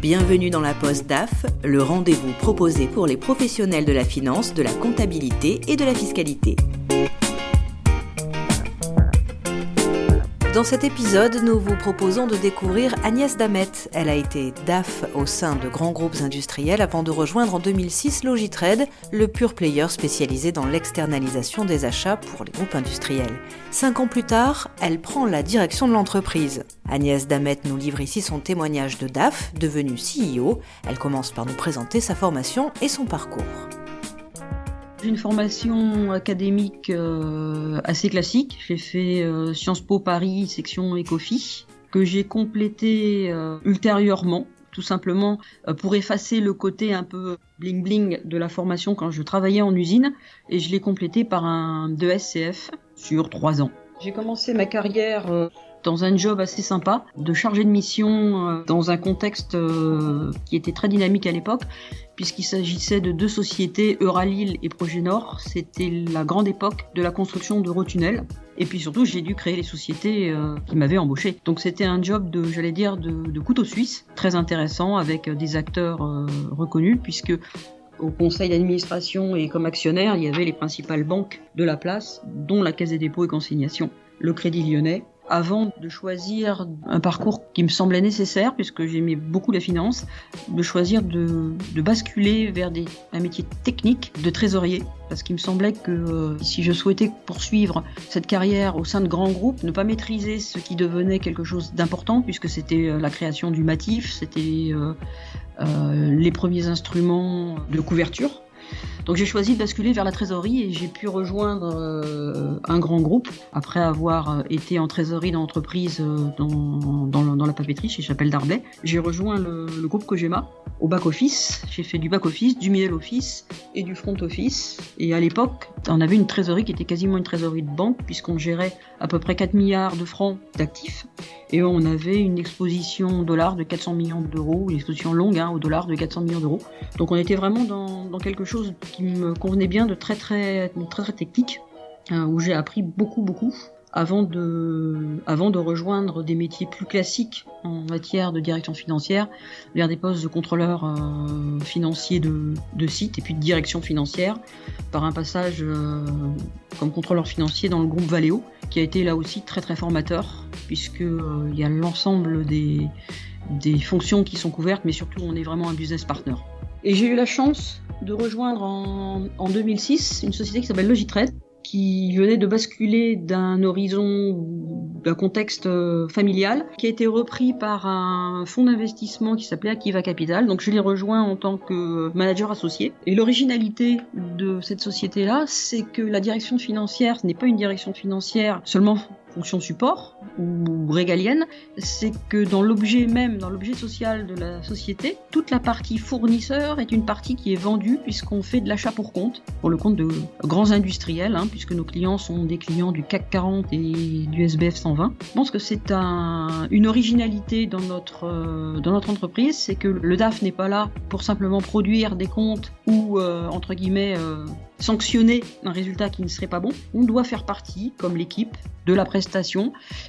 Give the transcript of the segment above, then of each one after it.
Bienvenue dans la Poste DAF, le rendez-vous proposé pour les professionnels de la finance, de la comptabilité et de la fiscalité. Dans cet épisode, nous vous proposons de découvrir Agnès Damet. Elle a été DAF au sein de grands groupes industriels avant de rejoindre en 2006 Logitrade, le pure player spécialisé dans l'externalisation des achats pour les groupes industriels. Cinq ans plus tard, elle prend la direction de l'entreprise. Agnès Damet nous livre ici son témoignage de DAF, devenue CEO. Elle commence par nous présenter sa formation et son parcours. J'ai une formation académique euh, assez classique. J'ai fait euh, Sciences Po Paris, section Ecofi, que j'ai complété euh, ultérieurement, tout simplement pour effacer le côté un peu bling bling de la formation quand je travaillais en usine, et je l'ai complété par un 2SCF sur trois ans. J'ai commencé ma carrière dans un job assez sympa, de chargé de mission dans un contexte qui était très dynamique à l'époque puisqu'il s'agissait de deux sociétés, Euralil et Projet Nord. C'était la grande époque de la construction d'Eurotunnel. Et puis surtout, j'ai dû créer les sociétés euh, qui m'avaient embauché. Donc c'était un job de, j'allais dire, de, couteau suisse, très intéressant, avec des acteurs euh, reconnus, puisque au conseil d'administration et comme actionnaire, il y avait les principales banques de la place, dont la Caisse des dépôts et consignations, le Crédit Lyonnais, avant de choisir un parcours qui me semblait nécessaire, puisque j'aimais beaucoup la finance, de choisir de, basculer vers des, un métier technique de trésorier, parce qu'il me semblait que euh, si je souhaitais poursuivre cette carrière au sein de grands groupes, ne pas maîtriser ce qui devenait quelque chose d'important, puisque c'était euh, la création du matif, c'était euh, les premiers instruments de couverture, donc j'ai choisi de basculer vers la trésorerie et j'ai pu rejoindre euh, un grand groupe après avoir euh, été en trésorerie d'entreprise euh, dans, dans, la papeterie chez Chapelle d'Arbet. J'ai rejoint le, groupe Cogema au back-office. J'ai fait du back-office, du middle office et du front office. Et à l'époque, on avait une trésorerie qui était quasiment une trésorerie de banque puisqu'on gérait à peu près 4 milliards de francs d'actifs et on avait une exposition dollar de 400 millions d'euros, une exposition longue hein, au dollar de 400 millions d'euros. Donc on était vraiment dans, dans quelque chose qui me convenait bien de très très très très technique, hein, où j'ai appris beaucoup beaucoup avant de, avant de rejoindre des métiers plus classiques en matière de direction financière, vers des postes de contrôleur euh, financier de, de, site et puis de direction financière, par un passage euh, comme contrôleur financier dans le groupe Valeo, qui a été là aussi très très formateur, puisque euh, il y a l'ensemble des, des fonctions qui sont couvertes, mais surtout on est vraiment un business partner. Et j'ai eu la chance de rejoindre en, en 2006 une société qui s'appelle Logitrade, qui venait de basculer d'un horizon, d'un contexte euh, familial, qui a été repris par un fonds d'investissement qui s'appelait Akiva Capital. Donc je l'ai rejoint en tant que manager associé. Et l'originalité de cette société-là, c'est que la direction financière, ce n'est pas une direction financière seulement fonction support ou régalienne, c'est que dans l'objet même, dans l'objet social de la société, toute la partie fournisseur est une partie qui est vendue puisqu'on fait de l'achat pour compte, pour le compte de grands industriels, hein, puisque nos clients sont des clients du CAC 40 et du SBF 120. Je pense que c'est un, une originalité dans notre, euh, dans notre entreprise, c'est que le DAF n'est pas là pour simplement produire des comptes ou, euh, entre guillemets, euh, sanctionner un résultat qui ne serait pas bon. On doit faire partie, comme l'équipe, de la prestation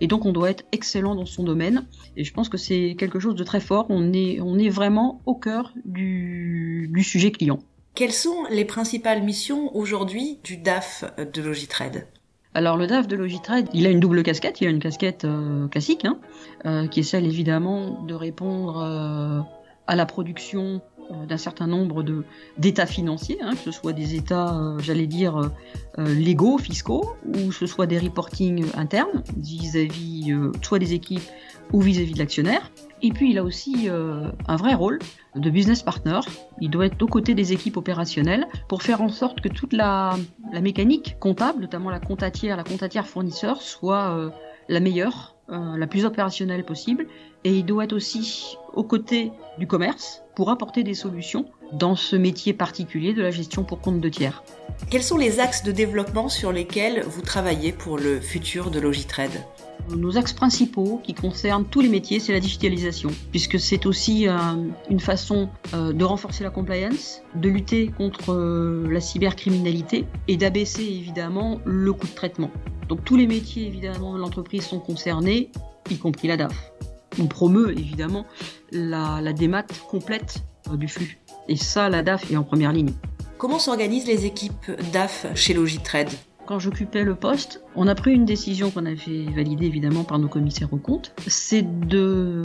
et donc on doit être excellent dans son domaine. Et je pense que c'est quelque chose de très fort. On est, on est vraiment au cœur du, du sujet client. Quelles sont les principales missions aujourd'hui du DAF de Logitrade alors le DAF de Logitrade, il a une double casquette. Il a une casquette euh, classique, hein, euh, qui est celle évidemment de répondre euh, à la production d'un certain nombre d'états financiers, hein, que ce soit des états, euh, j'allais dire, euh, légaux, fiscaux, ou ce soit des reportings internes vis-à-vis soit des équipes ou vis-à-vis de l'actionnaire. Et puis il a aussi un vrai rôle de business partner. Il doit être aux côtés des équipes opérationnelles pour faire en sorte que toute la, la mécanique comptable, notamment la comptatière, la comptatière fournisseur, soit la meilleure, la plus opérationnelle possible. Et il doit être aussi aux côtés du commerce pour apporter des solutions dans ce métier particulier de la gestion pour compte de tiers. Quels sont les axes de développement sur lesquels vous travaillez pour le futur de Logitrade nos axes principaux qui concernent tous les métiers, c'est la digitalisation, puisque c'est aussi euh, une façon euh, de renforcer la compliance, de lutter contre euh, la cybercriminalité et d'abaisser évidemment le coût de traitement. Donc tous les métiers évidemment de l'entreprise sont concernés, y compris la DAF. On promeut évidemment la, la démat complète du flux. Et ça, la DAF est en première ligne. Comment s'organisent les équipes DAF chez Logitrade quand j'occupais le poste, on a pris une décision qu'on avait validée évidemment par nos commissaires aux comptes, c'est de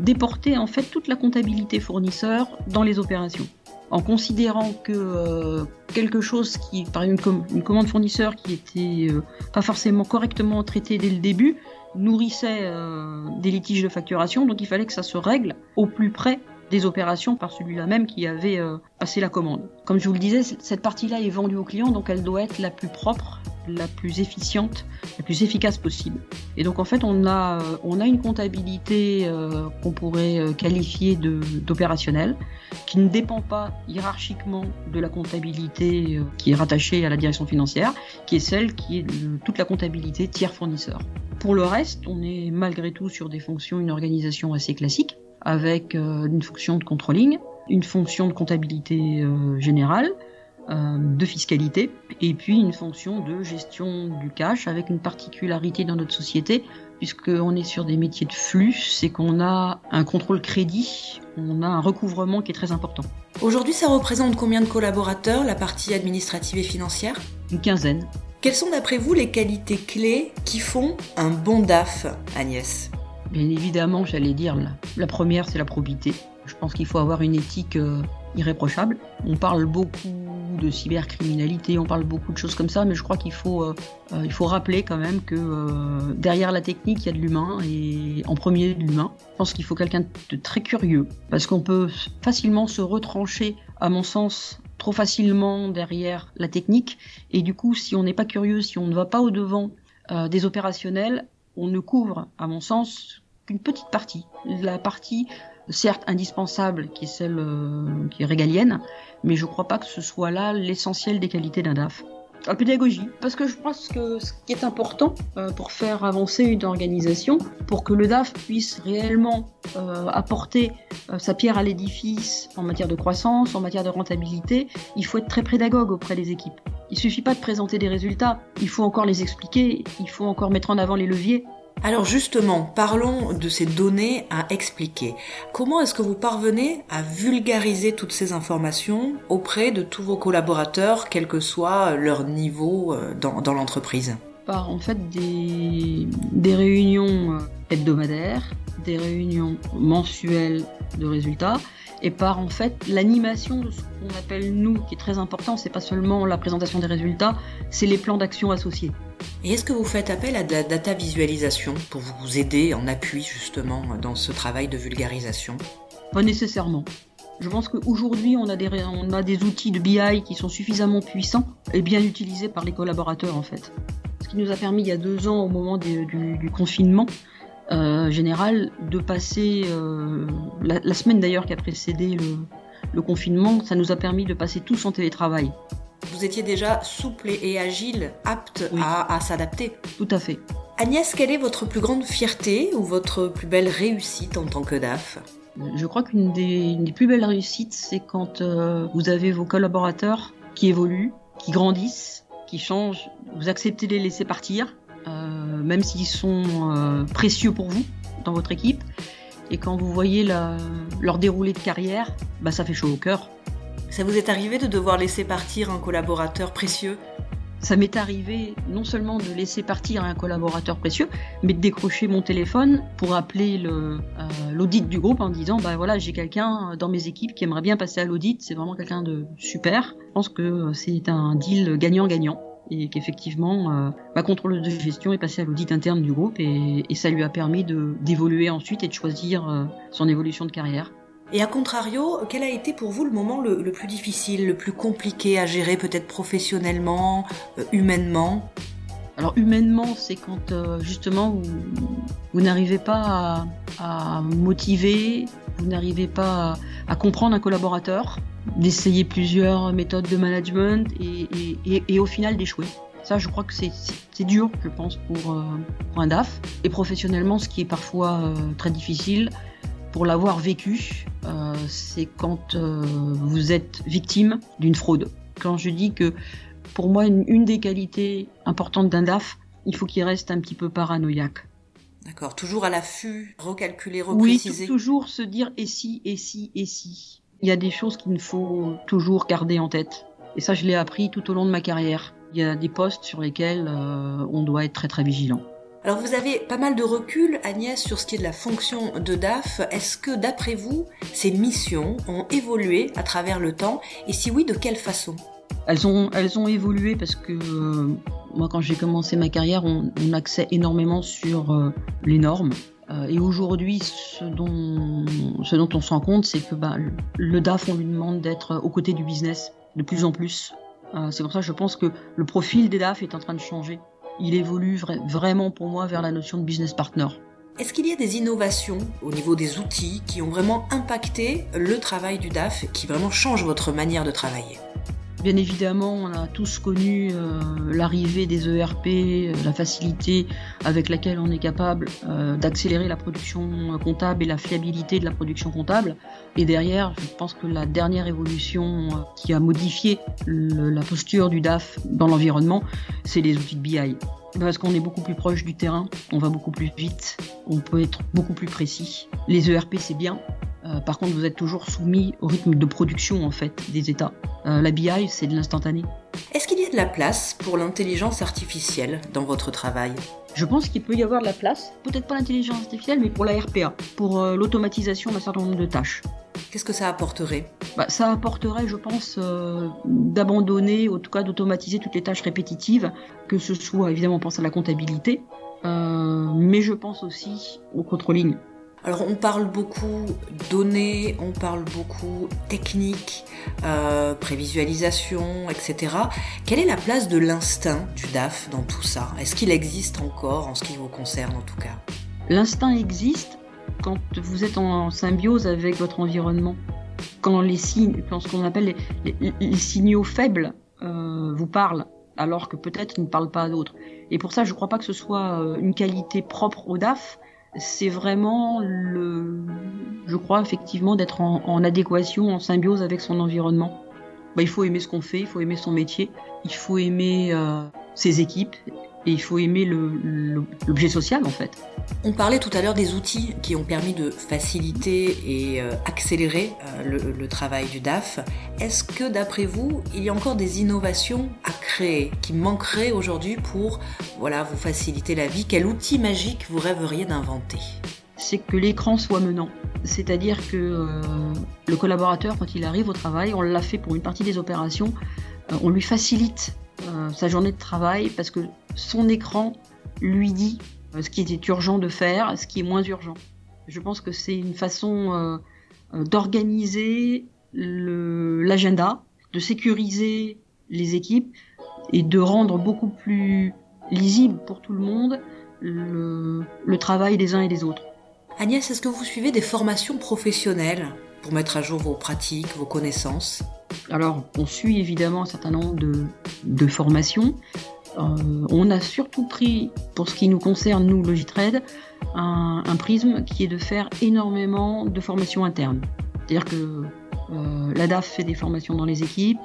déporter en fait toute la comptabilité fournisseur dans les opérations. En considérant que euh, quelque chose qui, par une, une commande fournisseur qui était euh, pas forcément correctement traitée dès le début, nourrissait euh, des litiges de facturation, donc il fallait que ça se règle au plus près des opérations par celui-là même qui avait euh, passé la commande. Comme je vous le disais, cette partie-là est vendue au client, donc elle doit être la plus propre, la plus efficiente, la plus efficace possible. Et donc en fait, on a, euh, on a une comptabilité euh, qu'on pourrait qualifier d'opérationnelle, qui ne dépend pas hiérarchiquement de la comptabilité qui est rattachée à la direction financière, qui est celle qui est de toute la comptabilité tiers fournisseur. Pour le reste, on est malgré tout sur des fonctions, une organisation assez classique avec euh, une fonction de controlling, une fonction de comptabilité euh, générale, euh, de fiscalité, et puis une fonction de gestion du cash avec une particularité dans notre société, puisqu'on est sur des métiers de flux, c'est qu'on a un contrôle crédit, on a un recouvrement qui est très important. Aujourd'hui, ça représente combien de collaborateurs, la partie administrative et financière? Une quinzaine. Quelles sont d'après vous les qualités clés qui font un bon DAF, Agnès? Bien évidemment, j'allais dire, la, première, c'est la probité. Je pense qu'il faut avoir une éthique euh, irréprochable. On parle beaucoup de cybercriminalité, on parle beaucoup de choses comme ça, mais je crois qu'il faut, euh, euh, il faut rappeler quand même que derrière la technique, il y a de l'humain, et en premier de l'humain. Je pense qu'il faut quelqu'un de très curieux, parce qu'on peut facilement se retrancher, à mon sens, trop facilement derrière la technique, et du coup, si on n'est pas curieux, si on ne va pas au-devant des opérationnels, on ne couvre, à mon sens, qu'une petite partie. La partie, certes indispensable, qui est celle euh, qui est régalienne, mais je ne crois pas que ce soit là l'essentiel des qualités d'un DAF. La pédagogie, parce que je pense que ce qui est important euh, pour faire avancer une organisation, pour que le DAF puisse réellement euh, apporter sa pierre à l'édifice en matière de croissance, en matière de rentabilité, il faut être très pédagogue auprès des équipes. Il suffit pas de présenter des résultats, il faut encore les expliquer, il faut encore mettre en avant les leviers. Alors justement, parlons de ces données à expliquer. Comment est-ce que vous parvenez à vulgariser toutes ces informations auprès de tous vos collaborateurs, quel que soit leur niveau euh, dans, l'entreprise? Par en fait des, réunions euh, hebdomadaires, des réunions mensuelles de résultats, et par en fait l'animation de ce qu'on appelle nous, qui est très important, c'est pas seulement la présentation des résultats, c'est les plans d'action associés. Et est-ce que vous faites appel à la data visualisation pour vous aider en appui justement dans ce travail de vulgarisation? Pas nécessairement. Je pense qu'aujourd'hui, on, a des, outils de BI qui sont suffisamment puissants et bien utilisés par les collaborateurs en fait. Ce qui nous a permis il y a deux ans, au moment du, confinement euh, général, de passer, euh, la, semaine d'ailleurs qui a précédé le confinement, ça nous a permis de passer tous en télétravail vous étiez déjà souple et agile, apte à, s'adapter. Tout à fait. Agnès, quelle est votre plus grande fierté ou votre plus belle réussite en tant que DAF? Je crois qu'une des, plus belles réussites, c'est quand euh, vous avez vos collaborateurs qui évoluent, qui grandissent, qui changent. Vous acceptez de les laisser partir, euh, même s'ils sont euh, précieux pour vous dans votre équipe. Et quand vous voyez leur déroulé de carrière, bah, ça fait chaud au cœur. Ça vous est arrivé de devoir laisser partir un collaborateur précieux? Ça m'est arrivé non seulement de laisser partir un collaborateur précieux, mais de décrocher mon téléphone pour appeler euh, l'audit du groupe en disant bah voilà j'ai quelqu'un dans mes équipes qui aimerait bien passer à l'audit, c'est vraiment quelqu'un de super. Je pense que c'est un deal gagnant-gagnant et qu'effectivement euh, ma contrôleuse de gestion est passée à l'audit interne du groupe et, ça lui a permis d'évoluer ensuite et de choisir euh, son évolution de carrière. Et à contrario, quel a été pour vous le moment le, plus difficile, le plus compliqué à gérer peut-être professionnellement, euh, humainement? Alors humainement, c'est quand euh, justement vous, n'arrivez pas à, motiver, vous n'arrivez pas à, comprendre un collaborateur, d'essayer plusieurs méthodes de management et, au final d'échouer. Ça, je crois que c'est dur, je pense, euh, pour, un DAF. Et professionnellement, ce qui est parfois très difficile, pour l'avoir vécu, euh, c'est quand euh, vous êtes victime d'une fraude. Quand je dis que pour moi, une, des qualités importantes d'un DAF, il faut qu'il reste un petit peu paranoïaque. D'accord, toujours à l'affût, recalculer, repréciser. Oui, toujours se dire et si, et si, et si. Il y a des choses qu'il faut toujours garder en tête. Et ça, je l'ai appris tout au long de ma carrière. Il y a des postes sur lesquels euh, on doit être très très vigilant. Alors vous avez pas mal de recul, Agnès, sur ce qui est de la fonction de DAF. Est-ce que d'après vous, ces missions ont évolué à travers le temps? Et si oui, de quelle façon? Elles ont, elles ont évolué parce que euh, moi, quand j'ai commencé ma carrière, on, on énormément sur euh, les normes. Euh, et aujourd'hui, ce dont, ce dont on se rend compte, c'est que bah, le DAF, on lui demande d'être aux côtés du business de plus en plus. c'est pour ça que je pense que le profil des DAF est en train de changer il évolue vraiment pour moi vers la notion de business partner. Est-ce qu'il y a des innovations au niveau des outils qui ont vraiment impacté le travail du DAF, qui vraiment changent votre manière de travailler? Bien évidemment, on a tous connu euh, l'arrivée des ERP, euh, la facilité avec laquelle on est capable euh, d'accélérer la production comptable et la fiabilité de la production comptable. Et derrière, je pense que la dernière évolution qui a modifié la posture du DAF dans l'environnement, c'est les outils de BI. Parce qu'on est beaucoup plus proche du terrain, on va beaucoup plus vite, on peut être beaucoup plus précis. Les ERP, c'est bien, euh, par contre, vous êtes toujours soumis au rythme de production en fait des États. Euh, la BI, c'est de l'instantané. Est-ce qu'il y a de la place pour l'intelligence artificielle dans votre travail? Je pense qu'il peut y avoir de la place, peut-être pas l'intelligence artificielle, mais pour la RPA, pour euh, l'automatisation d'un certain nombre de tâches. Qu'est-ce que ça apporterait bah, Ça apporterait, je pense, d'abandonner, en tout cas d'automatiser toutes les tâches répétitives, que ce soit, évidemment, on pense à la comptabilité, mais je pense aussi au controlling. Alors on parle beaucoup données, on parle beaucoup technique, euh, prévisualisation, etc. Quelle est la place de l'instinct du DAF dans tout ça? Est-ce qu'il existe encore en ce qui vous concerne en tout cas? L'instinct existe quand vous êtes en symbiose avec votre environnement. Quand les signes, quand ce qu'on appelle les, signaux faibles euh, vous parlent, alors que peut-être ils ne parlent pas à d'autres. Et pour ça, je ne crois pas que ce soit euh, une qualité propre au DAF, c'est vraiment je crois effectivement d'être en, adéquation, en symbiose avec son environnement. Bah, il faut aimer ce qu'on fait, il faut aimer son métier, il faut aimer euh, ses équipes et il faut aimer l'objet social en fait. On parlait tout à l'heure des outils qui ont permis de faciliter et euh, accélérer euh, le, travail du DAF. Est-ce que d'après vous, il y a encore des innovations à créer qui manqueraient aujourd'hui pour voilà, vous faciliter la vie? Quel outil magique vous rêveriez d'inventer? C'est que l'écran soit menant. C'est-à-dire que euh, le collaborateur, quand il arrive au travail, on l'a fait pour une partie des opérations, on lui facilite sa journée de travail parce que son écran lui dit ce qui était urgent de faire, ce qui est moins urgent. Je pense que c'est une façon euh, euh, d'organiser l'agenda, de sécuriser les équipes et de rendre beaucoup plus lisible pour tout le monde le, le travail des uns et des autres. Agnès, est-ce que vous suivez des formations professionnelles pour mettre à jour vos pratiques, vos connaissances? Alors, on suit évidemment un certain nombre de, de formations. Euh, on a surtout pris, pour ce qui nous concerne, nous, Logitrade, un, un prisme qui est de faire énormément de formations internes. C'est-à-dire que euh, la DAF fait des formations dans les équipes,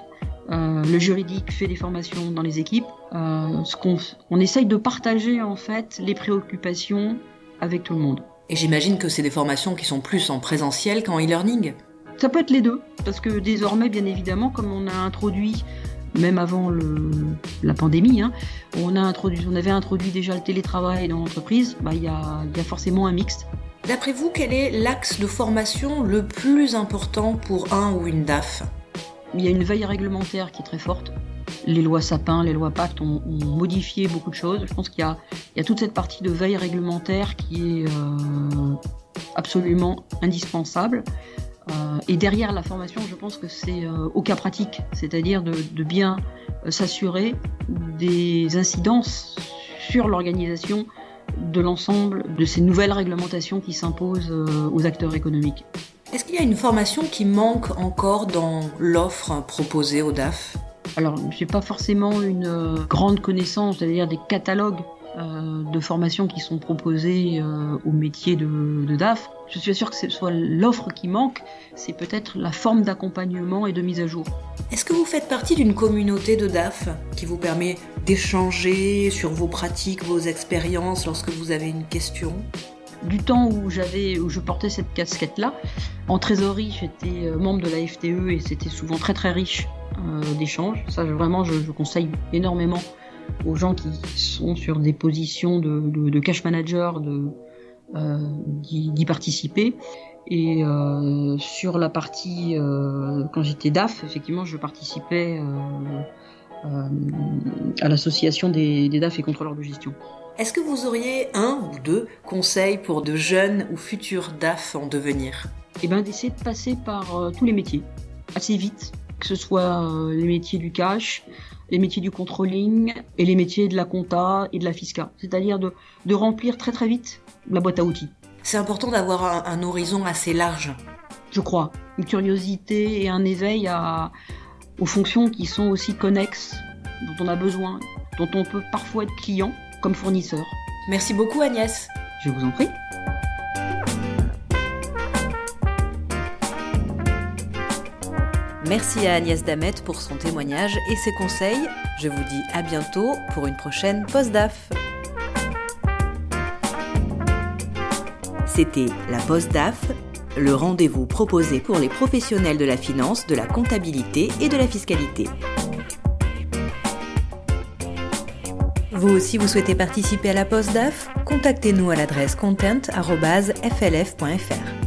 euh, le juridique fait des formations dans les équipes. ce qu'on on essaye de partager en fait les préoccupations avec tout le monde. Et j'imagine que c'est des formations qui sont plus en présentiel qu'en e-learning. Ça peut être les deux, parce que désormais, bien évidemment, comme on a introduit même avant la pandémie, hein, on, a introduit, on avait introduit déjà le télétravail dans l'entreprise, bah, il y, a, y a forcément un mixte. D'après vous, quel est l'axe de formation le plus important pour un ou une DAF? Il y a une veille réglementaire qui est très forte. Les lois Sapin, les lois Pacte ont, modifié beaucoup de choses. Je pense qu'il y, y a, toute cette partie de veille réglementaire qui est euh, absolument indispensable. Euh, et derrière la formation, je pense que c'est euh, au cas pratique, c'est-à-dire de, bien euh, s'assurer des incidences sur l'organisation de l'ensemble de ces nouvelles réglementations qui s'imposent aux acteurs économiques. Est-ce qu'il y a une formation qui manque encore dans l'offre proposée au DAF Alors, je n'ai pas forcément une grande connaissance, c'est-à-dire des catalogues de formations qui sont proposées euh, au métier de, DAF. Je suis sûre que ce soit l'offre qui manque, c'est peut-être la forme d'accompagnement et de mise à jour. Est-ce que vous faites partie d'une communauté de DAF qui vous permet d'échanger sur vos pratiques, vos expériences lorsque vous avez une question? Du temps où j'avais où je portais cette casquette là en trésorerie j'étais euh, membre de la FTE et c'était souvent très très riche d'échanges ça vraiment je, je conseille énormément aux gens qui sont sur des positions de, cash manager euh, d'y participer. Et euh, sur la partie, euh, quand j'étais DAF, effectivement, je participais à l'association des, DAF et contrôleurs de gestion. Est-ce que vous auriez un ou deux conseils pour de jeunes ou futurs DAF en devenir? Eh bien, d'essayer de passer par tous les métiers, assez vite, que ce soit les métiers du cash, les métiers du controlling et les métiers de la compta et de la fisca. C'est-à-dire de, remplir très très vite la boîte à outils. C'est important d'avoir un, horizon assez large. Je crois. Une curiosité et un éveil à, aux fonctions qui sont aussi connexes, dont on a besoin, dont on peut parfois être client comme fournisseur. Merci beaucoup Agnès. Je vous en prie. Merci à Agnès Damet pour son témoignage et ses conseils. Je vous dis à bientôt pour une prochaine Post-DAF. C'était la Post-DAF, le rendez-vous proposé pour les professionnels de la finance, de la comptabilité et de la fiscalité. Vous aussi, vous souhaitez participer à la Post-DAF Contactez-nous à l'adresse content.flf.fr.